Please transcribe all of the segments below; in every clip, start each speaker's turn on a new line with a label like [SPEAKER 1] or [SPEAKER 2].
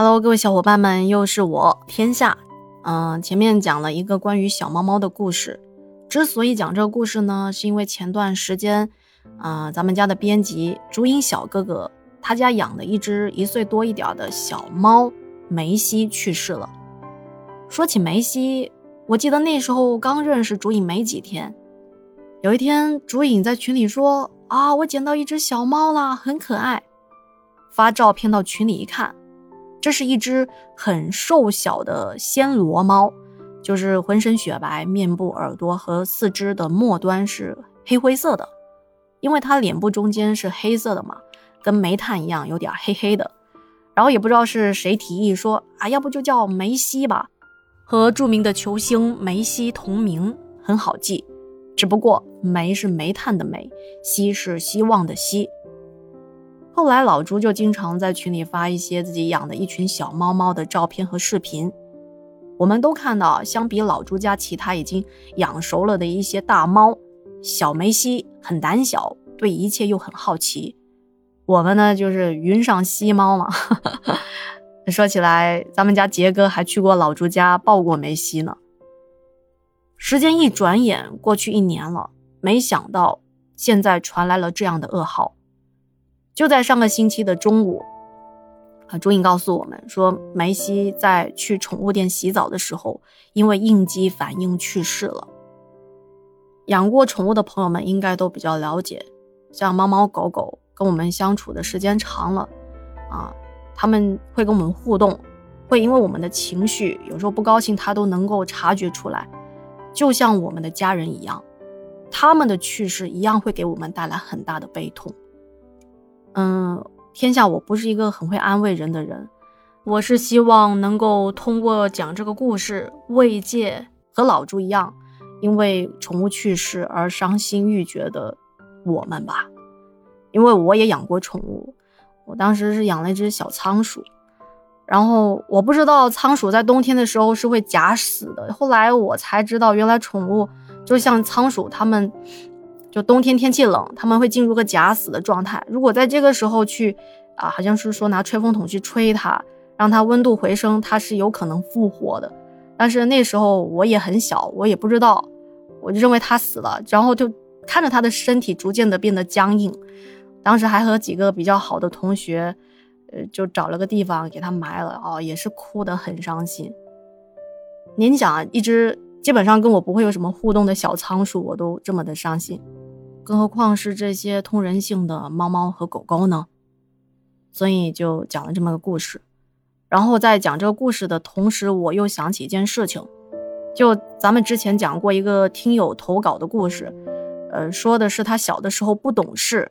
[SPEAKER 1] Hello，各位小伙伴们，又是我天下。嗯，前面讲了一个关于小猫猫的故事。之所以讲这个故事呢，是因为前段时间，啊，咱们家的编辑竹影小哥哥他家养的一只一岁多一点的小猫梅西去世了。说起梅西，我记得那时候刚认识竹影没几天。有一天，竹影在群里说：“啊，我捡到一只小猫啦，很可爱。”发照片到群里一看，这是一只很瘦小的暹罗猫。就是浑身雪白，面部、耳朵和四肢的末端是黑灰色的，因为它脸部中间是黑色的嘛，跟煤炭一样，有点黑黑的。然后也不知道是谁提议说啊，要不就叫梅西吧，和著名的球星梅西同名，很好记。只不过煤是煤炭的煤，希是希望的希。后来老朱就经常在群里发一些自己养的一群小猫猫的照片和视频。我们都看到，相比老朱家其他已经养熟了的一些大猫，小梅西很胆小，对一切又很好奇。我们呢，就是云上吸猫嘛。说起来，咱们家杰哥还去过老朱家抱过梅西呢。时间一转眼过去一年了，没想到现在传来了这样的噩耗。就在上个星期的中午。啊，朱颖告诉我们说，梅西在去宠物店洗澡的时候，因为应激反应去世了。养过宠物的朋友们应该都比较了解，像猫猫狗狗跟我们相处的时间长了，啊，他们会跟我们互动，会因为我们的情绪有时候不高兴，它都能够察觉出来，就像我们的家人一样。他们的去世一样会给我们带来很大的悲痛。嗯。天下，我不是一个很会安慰人的人，我是希望能够通过讲这个故事慰藉和老朱一样，因为宠物去世而伤心欲绝的我们吧。因为我也养过宠物，我当时是养了一只小仓鼠，然后我不知道仓鼠在冬天的时候是会假死的，后来我才知道，原来宠物就像仓鼠，它们。就冬天天气冷，他们会进入个假死的状态。如果在这个时候去，啊，好像是说拿吹风筒去吹它，让它温度回升，它是有可能复活的。但是那时候我也很小，我也不知道，我就认为它死了，然后就看着它的身体逐渐的变得僵硬。当时还和几个比较好的同学，呃，就找了个地方给它埋了。哦，也是哭得很伤心。您想啊，一只基本上跟我不会有什么互动的小仓鼠，我都这么的伤心。更何况是这些通人性的猫猫和狗狗呢？所以就讲了这么个故事。然后在讲这个故事的同时，我又想起一件事情，就咱们之前讲过一个听友投稿的故事，呃，说的是他小的时候不懂事，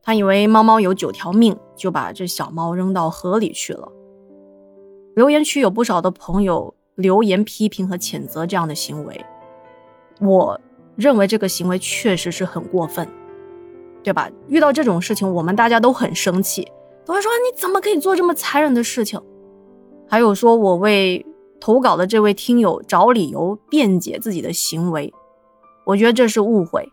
[SPEAKER 1] 他以为猫猫有九条命，就把这小猫扔到河里去了。留言区有不少的朋友留言批评和谴责这样的行为，我。认为这个行为确实是很过分，对吧？遇到这种事情，我们大家都很生气，都会说你怎么可以做这么残忍的事情？还有说我为投稿的这位听友找理由辩解自己的行为，我觉得这是误会，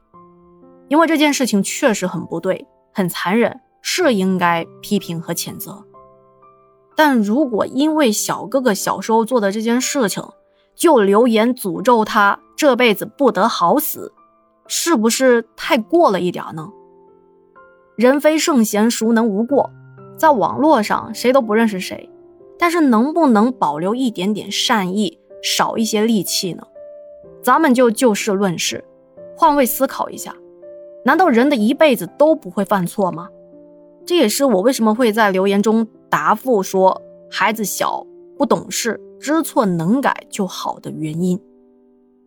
[SPEAKER 1] 因为这件事情确实很不对，很残忍，是应该批评和谴责。但如果因为小哥哥小时候做的这件事情，就留言诅咒他这辈子不得好死，是不是太过了一点呢？人非圣贤，孰能无过？在网络上谁都不认识谁，但是能不能保留一点点善意，少一些戾气呢？咱们就就事论事，换位思考一下，难道人的一辈子都不会犯错吗？这也是我为什么会在留言中答复说孩子小不懂事。知错能改就好的原因。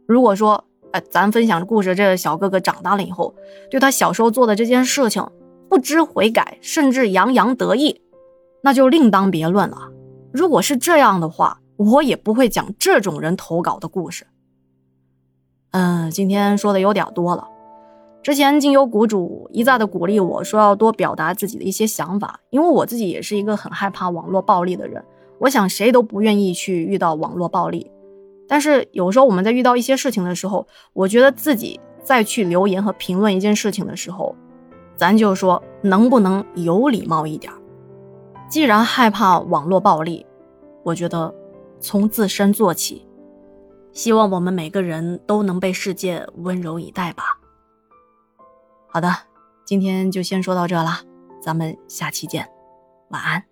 [SPEAKER 1] 如果说，哎，咱分享的故事，这个小哥哥长大了以后，对他小时候做的这件事情不知悔改，甚至洋洋得意，那就另当别论了。如果是这样的话，我也不会讲这种人投稿的故事。嗯，今天说的有点多了。之前经由谷主一再的鼓励我说要多表达自己的一些想法，因为我自己也是一个很害怕网络暴力的人。我想谁都不愿意去遇到网络暴力，但是有时候我们在遇到一些事情的时候，我觉得自己再去留言和评论一件事情的时候，咱就说能不能有礼貌一点？既然害怕网络暴力，我觉得从自身做起。希望我们每个人都能被世界温柔以待吧。好的，今天就先说到这了，咱们下期见，晚安。